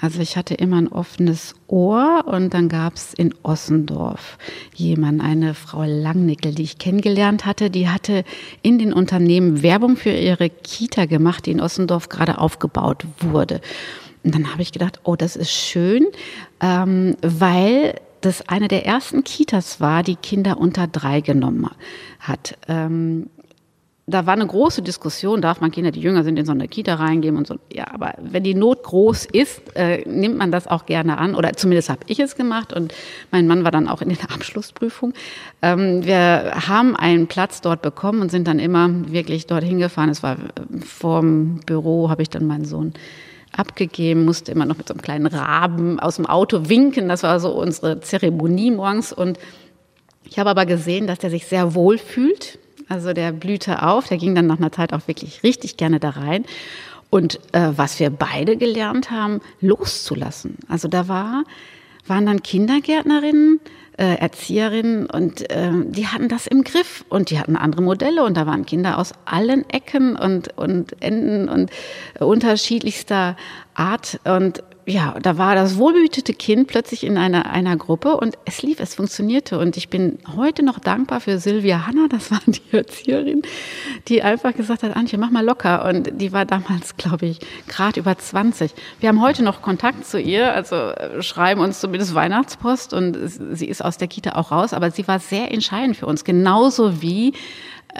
also ich hatte immer ein offenes Ohr und dann gab es in Ossendorf jemand, eine Frau Langnickel, die ich kennengelernt hatte, die hatte in den Unternehmen Werbung für ihre Kita gemacht, die in Ossendorf gerade aufgebaut wurde. Und dann habe ich gedacht, oh, das ist schön, ähm, weil das eine der ersten Kitas war, die Kinder unter drei genommen hat. Ähm, da war eine große Diskussion, darf man Kinder, die jünger sind, in so eine Kita reingeben und so. Ja, aber wenn die Not groß ist, äh, nimmt man das auch gerne an. Oder zumindest habe ich es gemacht und mein Mann war dann auch in der (laughs) Abschlussprüfung. Ähm, wir haben einen Platz dort bekommen und sind dann immer wirklich dorthin gefahren. Es war äh, vorm Büro, habe ich dann meinen Sohn abgegeben, musste immer noch mit so einem kleinen Raben aus dem Auto winken. Das war so unsere Zeremonie morgens. Und ich habe aber gesehen, dass er sich sehr wohl fühlt also der blühte auf, der ging dann nach einer Zeit auch wirklich richtig gerne da rein. Und äh, was wir beide gelernt haben, loszulassen. Also da war, waren dann Kindergärtnerinnen, äh, Erzieherinnen und äh, die hatten das im Griff und die hatten andere Modelle und da waren Kinder aus allen Ecken und, und Enden und äh, unterschiedlichster Art und ja, da war das wohlbehütete Kind plötzlich in einer, einer Gruppe und es lief, es funktionierte. Und ich bin heute noch dankbar für Silvia Hanna, (laughs) das war die Erzieherin, die einfach gesagt hat, Antje, mach mal locker. Und die war damals, glaube ich, gerade über 20. Wir haben heute noch Kontakt zu ihr, also äh, schreiben uns zumindest Weihnachtspost und sie ist aus der Kita auch raus, aber sie war sehr entscheidend für uns, genauso wie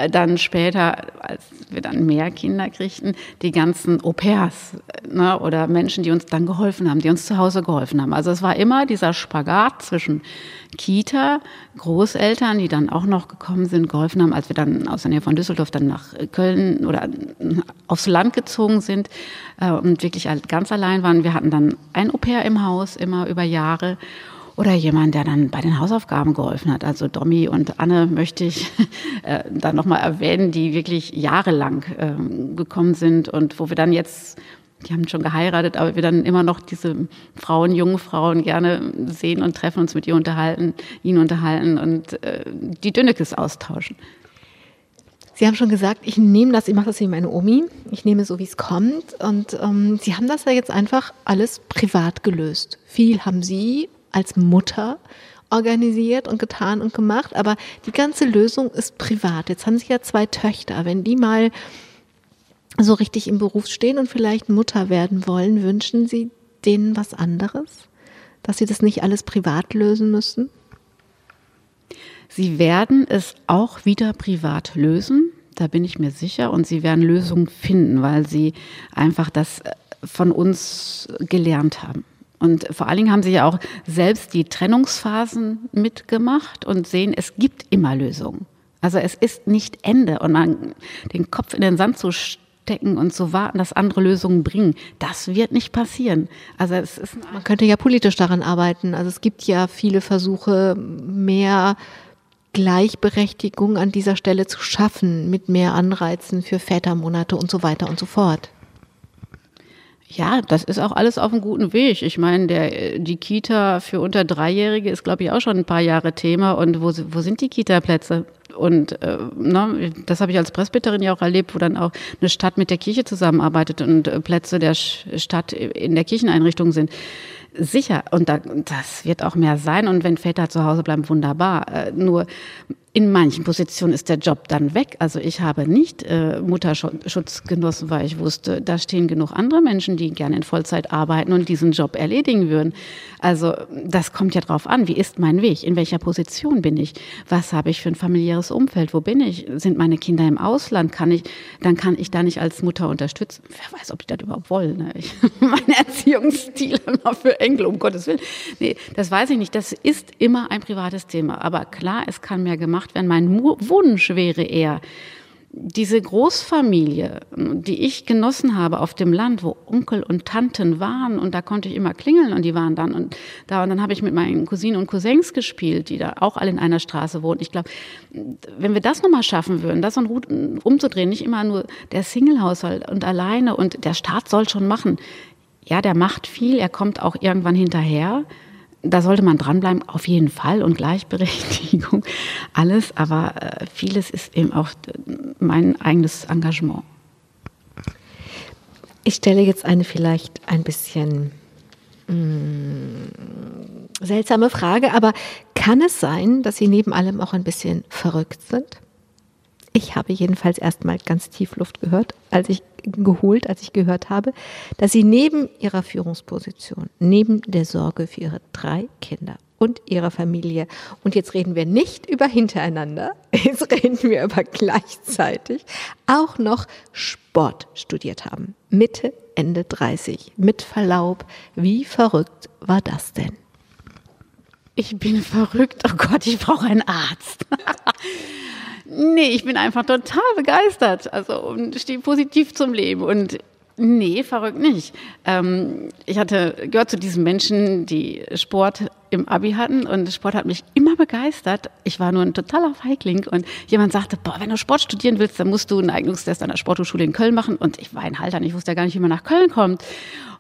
dann später, als wir dann mehr Kinder kriegten, die ganzen Au-pairs ne, oder Menschen, die uns dann geholfen haben, die uns zu Hause geholfen haben. Also es war immer dieser Spagat zwischen Kita, Großeltern, die dann auch noch gekommen sind, geholfen haben, als wir dann aus der Nähe von Düsseldorf dann nach Köln oder aufs Land gezogen sind äh, und wirklich ganz allein waren. Wir hatten dann ein Au-pair im Haus, immer über Jahre oder jemand, der dann bei den Hausaufgaben geholfen hat. Also Domi und Anne möchte ich (laughs) äh, da nochmal erwähnen, die wirklich jahrelang äh, gekommen sind und wo wir dann jetzt, die haben schon geheiratet, aber wir dann immer noch diese Frauen, jungen Frauen gerne sehen und treffen uns mit ihr unterhalten, ihn unterhalten und äh, die Dünnekes austauschen. Sie haben schon gesagt, ich nehme das, ich mache das wie meine Omi, ich nehme so, wie es kommt. Und ähm, Sie haben das ja jetzt einfach alles privat gelöst. Viel haben Sie als Mutter organisiert und getan und gemacht, aber die ganze Lösung ist privat. Jetzt haben Sie ja zwei Töchter. Wenn die mal so richtig im Beruf stehen und vielleicht Mutter werden wollen, wünschen Sie denen was anderes? Dass sie das nicht alles privat lösen müssen? Sie werden es auch wieder privat lösen, da bin ich mir sicher, und sie werden Lösungen finden, weil sie einfach das von uns gelernt haben. Und vor allen Dingen haben sie ja auch selbst die Trennungsphasen mitgemacht und sehen, es gibt immer Lösungen. Also es ist nicht Ende. Und man den Kopf in den Sand zu wegzustecken und zu warten, dass andere Lösungen bringen. Das wird nicht passieren. Also es ist Man könnte ja politisch daran arbeiten. Also es gibt ja viele Versuche, mehr Gleichberechtigung an dieser Stelle zu schaffen, mit mehr Anreizen für Vätermonate und so weiter und so fort. Ja, das ist auch alles auf einem guten Weg. Ich meine, der, die Kita für unter Dreijährige ist, glaube ich, auch schon ein paar Jahre Thema. Und wo, wo sind die Kita-Plätze? Und äh, ne, das habe ich als Presbyterin ja auch erlebt, wo dann auch eine Stadt mit der Kirche zusammenarbeitet und äh, Plätze der Stadt in der Kircheneinrichtung sind. Sicher, und da, das wird auch mehr sein. Und wenn Väter zu Hause bleiben, wunderbar. Äh, nur in manchen Positionen ist der Job dann weg. Also ich habe nicht äh, Mutterschutz genossen, weil ich wusste, da stehen genug andere Menschen, die gerne in Vollzeit arbeiten und diesen Job erledigen würden. Also das kommt ja drauf an. Wie ist mein Weg? In welcher Position bin ich? Was habe ich für ein familiäres Umfeld? Wo bin ich? Sind meine Kinder im Ausland? Kann ich, dann kann ich da nicht als Mutter unterstützen. Wer weiß, ob die das überhaupt wollen. Ne? Ich, (laughs) mein Erziehungsstil immer für Enkel, um Gottes Willen. Nee, das weiß ich nicht. Das ist immer ein privates Thema. Aber klar, es kann mehr gemacht gemacht werden. Mein Wunsch wäre eher, diese Großfamilie, die ich genossen habe auf dem Land, wo Onkel und Tanten waren und da konnte ich immer klingeln und die waren dann und da und dann habe ich mit meinen Cousinen und Cousins gespielt, die da auch alle in einer Straße wohnen. Ich glaube, wenn wir das nochmal schaffen würden, das umzudrehen, nicht immer nur der Singlehaushalt und alleine und der Staat soll schon machen. Ja, der macht viel, er kommt auch irgendwann hinterher da sollte man dranbleiben, auf jeden Fall und Gleichberechtigung, (laughs) alles, aber äh, vieles ist eben auch mein eigenes Engagement. Ich stelle jetzt eine vielleicht ein bisschen mh, mm, seltsame Frage, aber kann es sein, dass Sie neben allem auch ein bisschen verrückt sind? Ich habe jedenfalls erstmal ganz tief Luft gehört, als ich geholt, als ich gehört habe, dass sie neben ihrer Führungsposition, neben der Sorge für ihre drei Kinder und ihrer Familie, und jetzt reden wir nicht über hintereinander, (laughs) jetzt reden wir über gleichzeitig, auch noch Sport studiert haben. Mitte, Ende 30. Mit Verlaub, wie verrückt war das denn? Ich bin verrückt. Oh Gott, ich brauche einen Arzt. (laughs) Nee, ich bin einfach total begeistert. Also und stehe positiv zum Leben. Und nee, verrückt nicht. Ähm, ich hatte gehört zu diesen Menschen, die Sport im Abi hatten und Sport hat mich immer begeistert. Ich war nur ein totaler Feigling und jemand sagte, boah, wenn du Sport studieren willst, dann musst du einen Eignungstest an der Sporthochschule in Köln machen und ich war ein Halter, ich wusste ja gar nicht, wie man nach Köln kommt.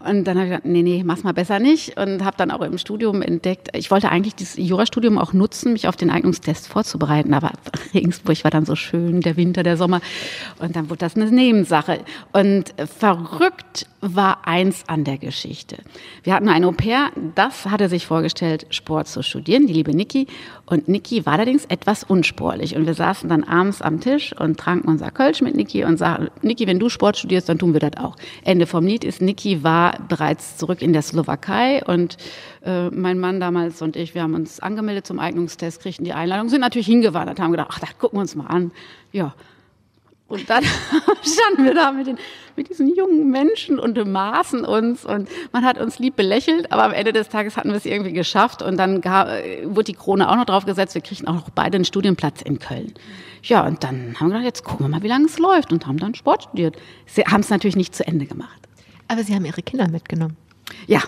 Und dann habe ich gesagt, nee, nee, mach's mal besser nicht. Und habe dann auch im Studium entdeckt, ich wollte eigentlich dieses Jurastudium auch nutzen, mich auf den Eignungstest vorzubereiten. Aber (laughs) Regensburg war dann so schön, der Winter, der Sommer. Und dann wurde das eine Nebensache. Und verrückt war eins an der Geschichte. Wir hatten ein Au-pair, das hatte sich vorgestellt, Sport zu studieren, die liebe Niki. Und Niki war allerdings etwas unsportlich. Und wir saßen dann abends am Tisch und tranken unser Kölsch mit Niki und sagten, Niki, wenn du Sport studierst, dann tun wir das auch. Ende vom Lied ist, Niki war bereits zurück in der Slowakei und äh, mein Mann damals und ich, wir haben uns angemeldet zum Eignungstest, kriegten die Einladung, sind natürlich hingewandert, haben gedacht, ach, das gucken wir uns mal an. Ja, und dann (laughs) standen wir da mit, den, mit diesen jungen Menschen und maßen uns und man hat uns lieb belächelt, aber am Ende des Tages hatten wir es irgendwie geschafft und dann gab, wurde die Krone auch noch draufgesetzt, wir kriegten auch noch beide einen Studienplatz in Köln. Ja, und dann haben wir gedacht, jetzt gucken wir mal, wie lange es läuft und haben dann Sport studiert. Sie haben es natürlich nicht zu Ende gemacht. Aber Sie haben Ihre Kinder mitgenommen. Ja,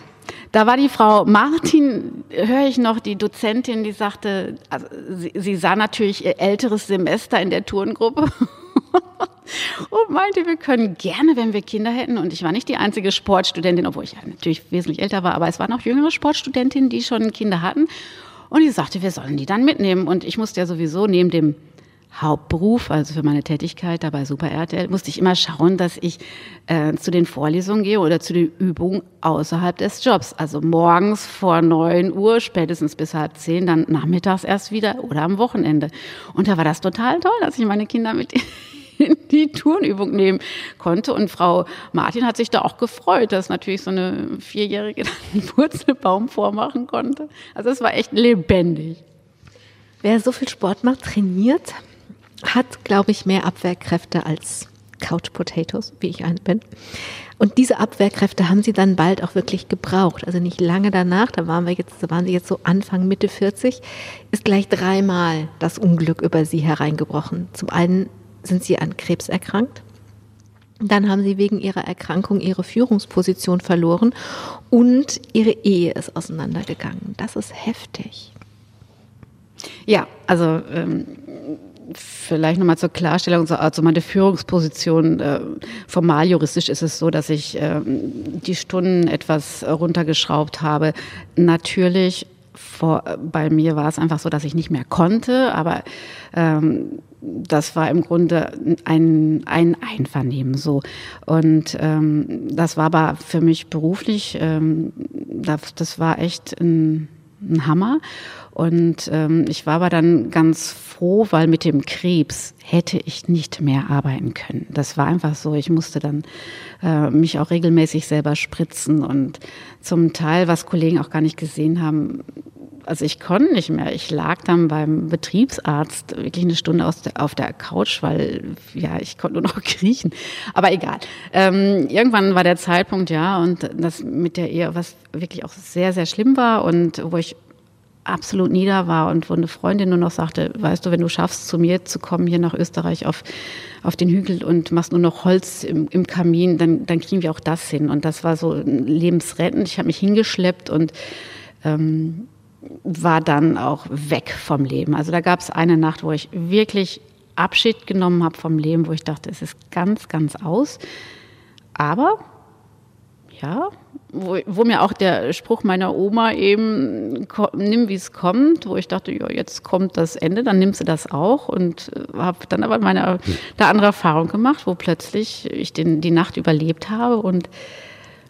da war die Frau Martin, höre ich noch, die Dozentin, die sagte, also sie, sie sah natürlich ihr älteres Semester in der Turngruppe (laughs) und meinte, wir können gerne, wenn wir Kinder hätten. Und ich war nicht die einzige Sportstudentin, obwohl ich natürlich wesentlich älter war, aber es waren auch jüngere Sportstudentinnen, die schon Kinder hatten. Und die sagte, wir sollen die dann mitnehmen. Und ich musste ja sowieso neben dem Hauptberuf, also für meine Tätigkeit dabei Super RTL, musste ich immer schauen, dass ich äh, zu den Vorlesungen gehe oder zu den Übungen außerhalb des Jobs. Also morgens vor neun Uhr, spätestens bis halb zehn, dann nachmittags erst wieder oder am Wochenende. Und da war das total toll, dass ich meine Kinder mit (laughs) in die Turnübung nehmen konnte. Und Frau Martin hat sich da auch gefreut, dass natürlich so eine Vierjährige (laughs) einen Purzelbaum vormachen konnte. Also es war echt lebendig. Wer so viel Sport macht, trainiert, hat, glaube ich, mehr Abwehrkräfte als Couch Potatoes, wie ich eine bin. Und diese Abwehrkräfte haben sie dann bald auch wirklich gebraucht. Also nicht lange danach, da waren wir jetzt, da waren sie jetzt so Anfang, Mitte 40, ist gleich dreimal das Unglück über sie hereingebrochen. Zum einen sind sie an Krebs erkrankt. Dann haben sie wegen ihrer Erkrankung ihre Führungsposition verloren und ihre Ehe ist auseinandergegangen. Das ist heftig. Ja, also ähm, vielleicht nochmal zur Klarstellung, also meine Führungsposition, äh, formal juristisch ist es so, dass ich äh, die Stunden etwas runtergeschraubt habe. Natürlich vor, bei mir war es einfach so, dass ich nicht mehr konnte, aber ähm, das war im Grunde ein, ein Einvernehmen so. Und ähm, das war aber für mich beruflich, ähm, das, das war echt ein, ein Hammer. Und ähm, ich war aber dann ganz froh, weil mit dem Krebs hätte ich nicht mehr arbeiten können. Das war einfach so. Ich musste dann äh, mich auch regelmäßig selber spritzen und zum Teil, was Kollegen auch gar nicht gesehen haben, also ich konnte nicht mehr. Ich lag dann beim Betriebsarzt wirklich eine Stunde der, auf der Couch, weil ja, ich konnte nur noch (laughs) kriechen. Aber egal. Ähm, irgendwann war der Zeitpunkt, ja, und das mit der Ehe, was wirklich auch sehr, sehr schlimm war und wo ich absolut nieder war und wo eine Freundin nur noch sagte, weißt du, wenn du schaffst, zu mir zu kommen, hier nach Österreich auf, auf den Hügel und machst nur noch Holz im, im Kamin, dann, dann kriegen wir auch das hin. Und das war so lebensrettend. Ich habe mich hingeschleppt und ähm, war dann auch weg vom Leben. Also da gab es eine Nacht, wo ich wirklich Abschied genommen habe vom Leben, wo ich dachte, es ist ganz, ganz aus. Aber ja, wo, wo mir auch der Spruch meiner Oma eben, nimm wie es kommt, wo ich dachte, ja, jetzt kommt das Ende, dann nimmst du das auch und äh, habe dann aber meine eine andere Erfahrung gemacht, wo plötzlich ich den, die Nacht überlebt habe und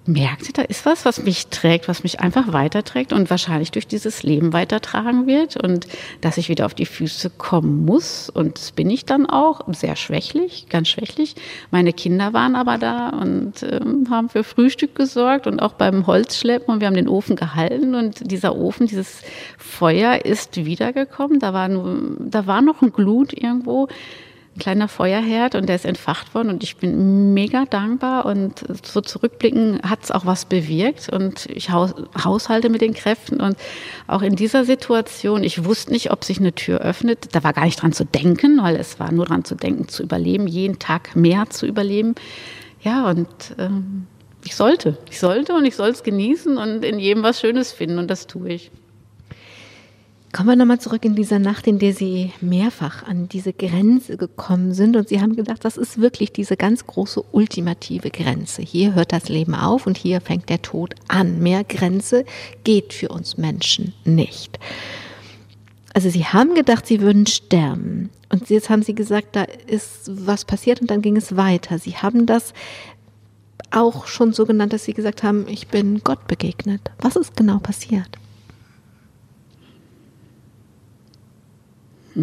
merkte, da ist was, was mich trägt, was mich einfach weiterträgt und wahrscheinlich durch dieses Leben weitertragen wird und dass ich wieder auf die Füße kommen muss. Und das bin ich dann auch, sehr schwächlich, ganz schwächlich. Meine Kinder waren aber da und ähm, haben für Frühstück gesorgt und auch beim Holzschleppen und wir haben den Ofen gehalten und dieser Ofen, dieses Feuer ist wiedergekommen. Da war, nur, da war noch ein Glut irgendwo kleiner Feuerherd und der ist entfacht worden und ich bin mega dankbar und so zurückblicken hat es auch was bewirkt und ich haus haushalte mit den Kräften und auch in dieser Situation, ich wusste nicht, ob sich eine Tür öffnet, da war gar nicht dran zu denken, weil es war nur dran zu denken, zu überleben, jeden Tag mehr zu überleben. Ja, und ähm, ich sollte, ich sollte und ich soll es genießen und in jedem was Schönes finden und das tue ich. Kommen wir nochmal zurück in dieser Nacht, in der Sie mehrfach an diese Grenze gekommen sind und Sie haben gedacht, das ist wirklich diese ganz große ultimative Grenze. Hier hört das Leben auf und hier fängt der Tod an. Mehr Grenze geht für uns Menschen nicht. Also Sie haben gedacht, Sie würden sterben und jetzt haben Sie gesagt, da ist was passiert und dann ging es weiter. Sie haben das auch schon so genannt, dass Sie gesagt haben, ich bin Gott begegnet. Was ist genau passiert?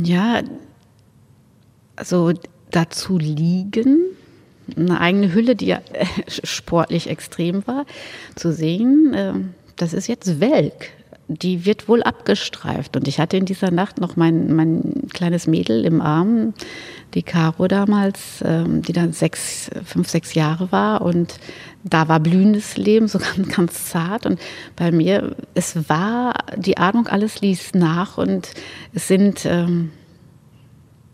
Ja, also dazu liegen, eine eigene Hülle, die ja äh, sportlich extrem war, zu sehen, ähm, das ist jetzt Welk. Die wird wohl abgestreift. Und ich hatte in dieser Nacht noch mein, mein kleines Mädel im Arm, die Caro damals, ähm, die dann sechs, fünf, sechs Jahre war. Und da war blühendes Leben, (laughs) so ganz, ganz zart. Und bei mir, es war, die Atmung, alles ließ nach. Und es sind, ähm,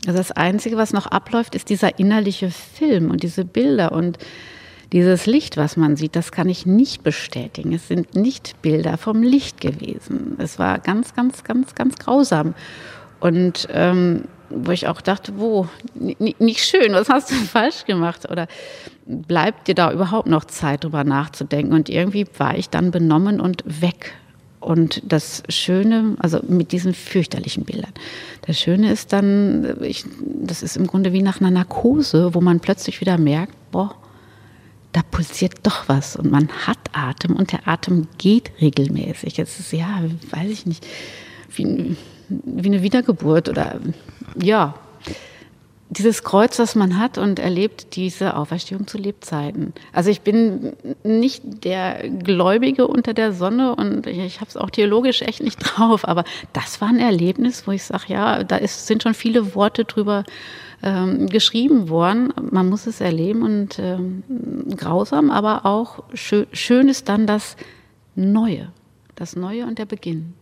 also das Einzige, was noch abläuft, ist dieser innerliche Film und diese Bilder und dieses Licht, was man sieht, das kann ich nicht bestätigen. Es sind nicht Bilder vom Licht gewesen. Es war ganz, ganz, ganz, ganz grausam. Und ähm, wo ich auch dachte, wo, nicht schön, was hast du (laughs) falsch gemacht? Oder bleibt dir da überhaupt noch Zeit, drüber nachzudenken? Und irgendwie war ich dann benommen und weg. Und das Schöne, also mit diesen fürchterlichen Bildern. Das Schöne ist dann, ich, das ist im Grunde wie nach einer Narkose, wo man plötzlich wieder merkt, boah, da pulsiert doch was und man hat Atem und der Atem geht regelmäßig. Es ist ja, weiß ich nicht, wie, wie eine Wiedergeburt oder ja, dieses Kreuz, was man hat und erlebt diese Auferstehung zu Lebzeiten. Also ich bin nicht der Gläubige unter der Sonne und ich, ich habe es auch theologisch echt nicht (laughs) drauf, aber das war ein Erlebnis, wo ich sage, ja, da ist, sind schon viele Worte drüber ähm, geschrieben worden. Man muss es erleben und ähm, grausam, aber auch schön, schön ist dann das Neue, das Neue und der Beginn.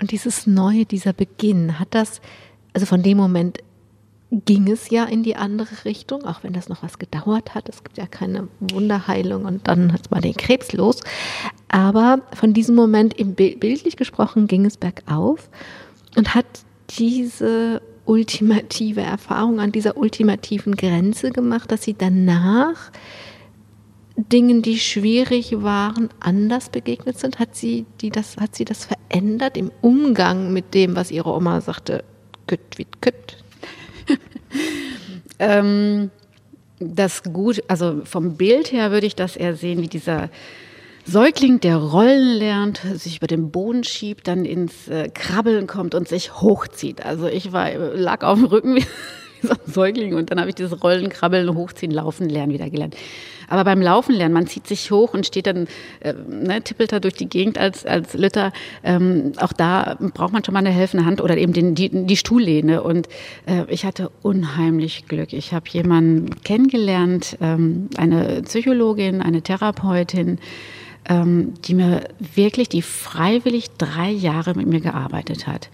Und dieses Neue, dieser Beginn, hat das, also von dem Moment ging es ja in die andere Richtung, auch wenn das noch was gedauert hat. Es gibt ja keine Wunderheilung und dann hat man den Krebs los. Aber von diesem Moment, im bildlich gesprochen, ging es bergauf und hat diese ultimative Erfahrung an dieser ultimativen Grenze gemacht, dass sie danach Dingen, die schwierig waren, anders begegnet sind? Hat sie, die das, hat sie das verändert im Umgang mit dem, was ihre Oma sagte, kütt wie kütt? (laughs) ähm, das gut, also vom Bild her würde ich das eher sehen wie dieser Säugling, der rollen lernt, sich über den Boden schiebt, dann ins äh, Krabbeln kommt und sich hochzieht. Also ich war, lag auf dem Rücken (laughs) wie, so ein Säugling und dann habe ich dieses Rollen, Krabbeln, Hochziehen, Laufen, Lernen wieder gelernt. Aber beim Laufen lernen, man zieht sich hoch und steht dann, äh, ne, tippelt da durch die Gegend als, als Lütter. Ähm, auch da braucht man schon mal eine helfende Hand oder eben den, die, die Stuhllehne. Und äh, ich hatte unheimlich Glück. Ich habe jemanden kennengelernt, ähm, eine Psychologin, eine Therapeutin, ähm, die mir wirklich, die freiwillig drei Jahre mit mir gearbeitet hat.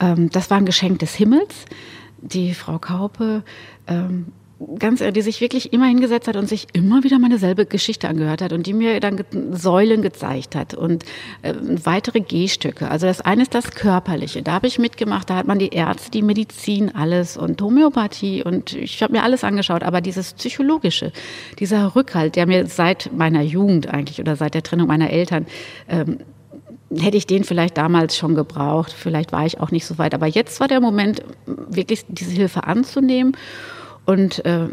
Ähm, das war ein Geschenk des Himmels. Die Frau Kaupe ähm, ganz, die sich wirklich immer hingesetzt hat und sich immer wieder meine selbe Geschichte angehört hat und die mir dann Säulen gezeigt hat und äh, weitere Gehstücke. Also das eine ist das Körperliche. Da habe ich mitgemacht, da hat man die Ärzte, die Medizin, alles und Homöopathie und ich habe mir alles angeschaut. Aber dieses Psychologische, dieser Rückhalt, der mir seit meiner Jugend eigentlich oder seit der Trennung meiner Eltern ähm, hätte ich den vielleicht damals schon gebraucht. Vielleicht war ich auch nicht so weit. Aber jetzt war der Moment, wirklich diese Hilfe anzunehmen und äh,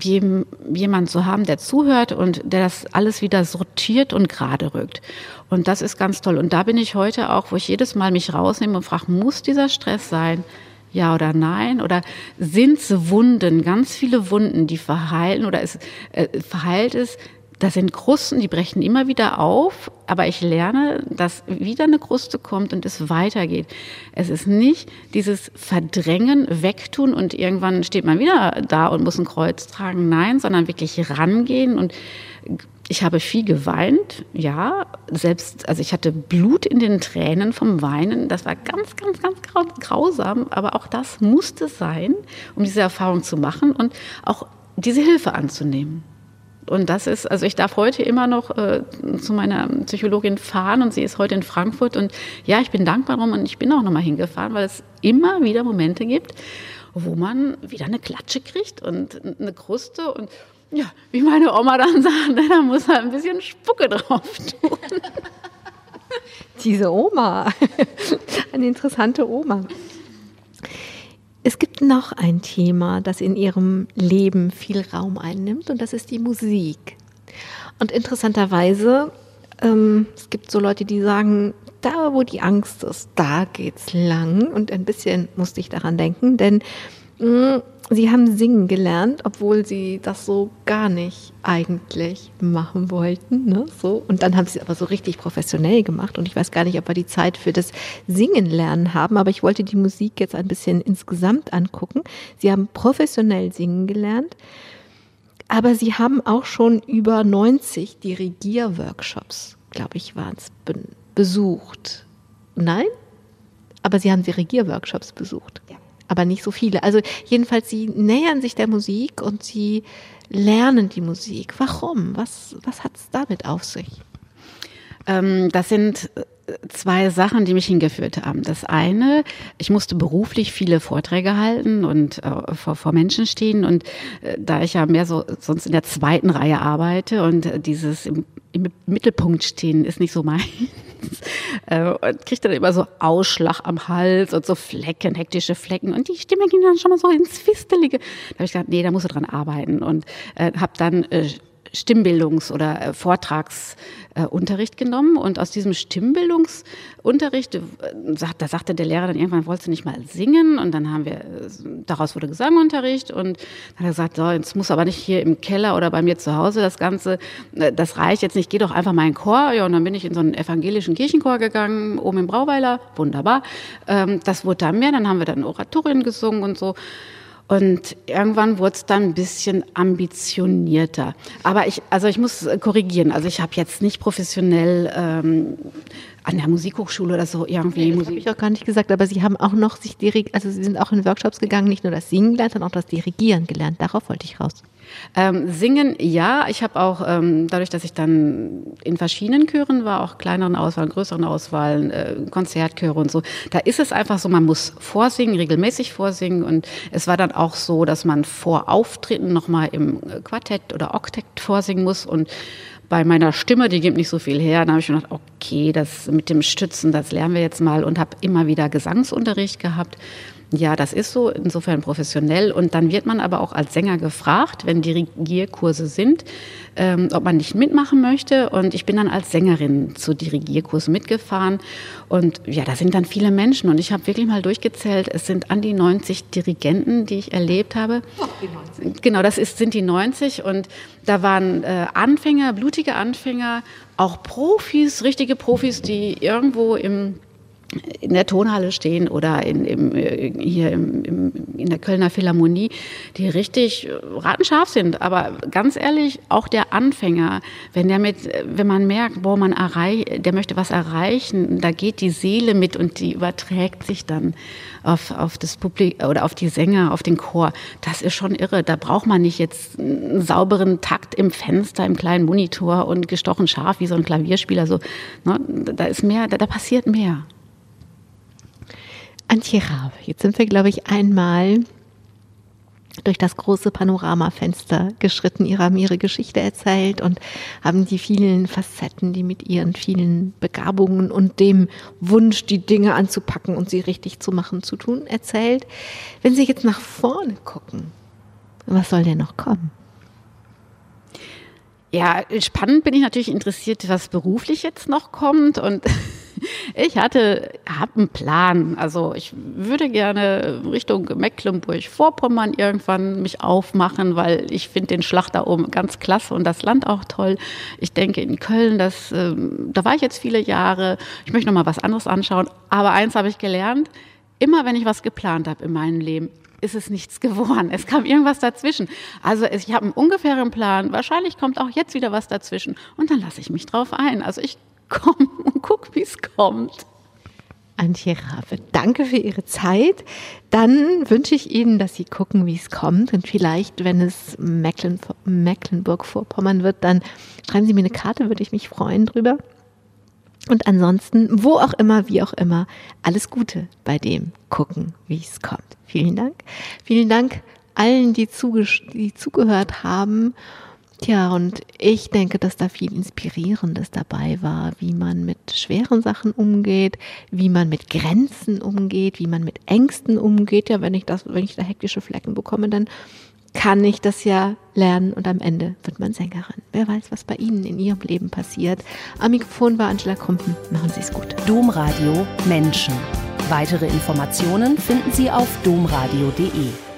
jemand zu haben, der zuhört und der das alles wieder sortiert und gerade rückt. Und das ist ganz toll. Und da bin ich heute auch, wo ich jedes Mal mich rausnehme und frage, muss dieser Stress sein? Ja oder nein? Oder sind es Wunden, ganz viele Wunden, die verheilen oder es äh, verheilt ist, das sind Krusten, die brechen immer wieder auf, aber ich lerne, dass wieder eine Kruste kommt und es weitergeht. Es ist nicht dieses Verdrängen, Wegtun und irgendwann steht man wieder da und muss ein Kreuz tragen. Nein, sondern wirklich rangehen und ich habe viel geweint, ja, selbst, also ich hatte Blut in den Tränen vom Weinen. Das war ganz, ganz, ganz grausam, aber auch das musste sein, um diese Erfahrung zu machen und auch diese Hilfe anzunehmen. Und das ist, also ich darf heute immer noch äh, zu meiner Psychologin fahren und sie ist heute in Frankfurt. Und ja, ich bin dankbar darum und ich bin auch nochmal hingefahren, weil es immer wieder Momente gibt, wo man wieder eine Klatsche kriegt und eine Kruste und ja, wie meine Oma dann (laughs) sagt, da muss halt ein bisschen Spucke drauf tun. (laughs) Diese Oma, (laughs) eine interessante Oma. Es gibt noch ein Thema, das in ihrem Leben viel Raum einnimmt und das ist die Musik. Und interessanterweise, ähm, es gibt so Leute, die sagen, da wo die Angst ist, da geht's lang. Und ein bisschen musste ich daran denken, denn mh, mm, Sie haben singen gelernt, obwohl Sie das so gar nicht eigentlich machen wollten. Ne? So. Und dann haben Sie es aber so richtig professionell gemacht. Und ich weiß gar nicht, ob wir die Zeit für das Singen lernen haben, aber ich wollte die Musik jetzt ein bisschen insgesamt angucken. Sie haben professionell singen gelernt, aber Sie haben auch schon über 90 Dirigierworkshops, glaube ich, waren es, besucht. Nein? Aber Sie haben Dirigierworkshops besucht. Ja aber nicht so viele. Also jedenfalls, sie nähern sich der Musik und sie lernen die Musik. Warum? Was, was hat es damit auf sich? Ähm, das sind äh, zwei Sachen, die mich hingeführt haben. Das eine, ich musste beruflich viele Vorträge halten und äh, vor, vor, Menschen stehen und äh, da ich ja mehr so sonst in der zweiten Reihe arbeite und äh, dieses im, im, Mittelpunkt stehen ist nicht so meins, äh, (laughs) und kriege dann immer so Ausschlag am Hals und so Flecken, hektische Flecken und die Stimme ging dann schon mal so ins Fistelige. Da habe ich gedacht, nee, da musst du dran arbeiten und äh, habe dann äh, Stimmbildungs- oder äh, Vortragsunterricht äh, genommen. Und aus diesem Stimmbildungsunterricht, äh, da sagte der Lehrer dann irgendwann, wolltest du nicht mal singen? Und dann haben wir, daraus wurde Gesangunterricht. Und dann hat er gesagt, so, jetzt muss aber nicht hier im Keller oder bei mir zu Hause das Ganze, das reicht jetzt nicht, geh doch einfach mal in den Chor. Ja, und dann bin ich in so einen evangelischen Kirchenchor gegangen, oben im Brauweiler, wunderbar. Ähm, das wurde dann mehr, dann haben wir dann Oratorien gesungen und so. Und irgendwann wurde es dann ein bisschen ambitionierter. Aber ich, also ich muss korrigieren. Also ich habe jetzt nicht professionell ähm, an der Musikhochschule oder so irgendwie. Nee, das habe ich auch gar nicht gesagt, aber Sie haben auch noch sich also Sie sind auch in Workshops gegangen, nicht nur das Singen gelernt, sondern auch das Dirigieren gelernt. Darauf wollte ich raus. Ähm, singen, ja. Ich habe auch, ähm, dadurch, dass ich dann in verschiedenen Chören war, auch kleineren Auswahlen, größeren Auswahlen, äh, Konzertchöre und so, da ist es einfach so, man muss vorsingen, regelmäßig vorsingen. Und es war dann auch so, dass man vor Auftritten nochmal im Quartett oder Oktett vorsingen muss. Und bei meiner Stimme, die gibt nicht so viel her. Da habe ich mir gedacht, okay, das mit dem Stützen, das lernen wir jetzt mal und habe immer wieder Gesangsunterricht gehabt. Ja, das ist so, insofern professionell. Und dann wird man aber auch als Sänger gefragt, wenn Dirigierkurse sind, ähm, ob man nicht mitmachen möchte. Und ich bin dann als Sängerin zu Dirigierkursen mitgefahren. Und ja, da sind dann viele Menschen. Und ich habe wirklich mal durchgezählt, es sind an die 90 Dirigenten, die ich erlebt habe. Oh, die 90. Genau, das ist, sind die 90. Und da waren äh, Anfänger, blutige Anfänger, auch Profis, richtige Profis, die irgendwo im in der Tonhalle stehen oder in, im, äh, hier im, im, in der Kölner Philharmonie, die richtig ratenscharf sind. Aber ganz ehrlich, auch der Anfänger, wenn der mit, wenn man merkt, boah, man erreicht, der möchte was erreichen, da geht die Seele mit und die überträgt sich dann auf, auf das Publikum oder auf die Sänger, auf den Chor. Das ist schon irre. Da braucht man nicht jetzt einen sauberen Takt im Fenster, im kleinen Monitor und gestochen scharf wie so ein Klavierspieler. So, ne? Da ist mehr, da, da passiert mehr. Antje Rabe. Jetzt sind wir, glaube ich, einmal durch das große Panoramafenster geschritten. Ihre haben ihre Geschichte erzählt und haben die vielen Facetten, die mit ihren vielen Begabungen und dem Wunsch, die Dinge anzupacken und sie richtig zu machen, zu tun, erzählt. Wenn Sie jetzt nach vorne gucken, was soll denn noch kommen? Ja, spannend bin ich natürlich interessiert, was beruflich jetzt noch kommt und ich hatte, habe einen Plan. Also ich würde gerne Richtung Mecklenburg-Vorpommern irgendwann mich aufmachen, weil ich finde den Schlacht da oben ganz klasse und das Land auch toll. Ich denke in Köln, das, äh, da war ich jetzt viele Jahre. Ich möchte noch mal was anderes anschauen. Aber eins habe ich gelernt: Immer wenn ich was geplant habe in meinem Leben, ist es nichts (laughs) geworden. Es kam irgendwas dazwischen. Also ich habe einen ungefähren Plan. Wahrscheinlich kommt auch jetzt wieder was dazwischen. Und dann lasse ich mich drauf ein. Also ich komme und guck, wie es kommt. Antje Rabe, danke für Ihre Zeit. Dann wünsche ich Ihnen, dass Sie gucken, wie es kommt. Und vielleicht, wenn es Mecklen, Mecklenburg-Vorpommern wird, dann schreiben Sie mir eine Karte, würde ich mich freuen drüber. Und ansonsten, wo auch immer, wie auch immer, alles Gute bei dem Gucken, wie es kommt. Vielen Dank. Vielen Dank allen, die, zuge die zugehört haben. Tja, und ich denke, dass da viel Inspirierendes dabei war, wie man mit schweren Sachen umgeht, wie man mit Grenzen umgeht, wie man mit Ängsten umgeht. Ja, wenn ich das, wenn ich da hektische Flecken bekomme, dann kann ich das ja lernen und am Ende wird man Sängerin. Wer weiß, was bei Ihnen in Ihrem Leben passiert. Am Mikrofon war Angela Krumpen. Machen Sie es gut. Domradio Menschen. Weitere Informationen finden Sie auf domradio.de.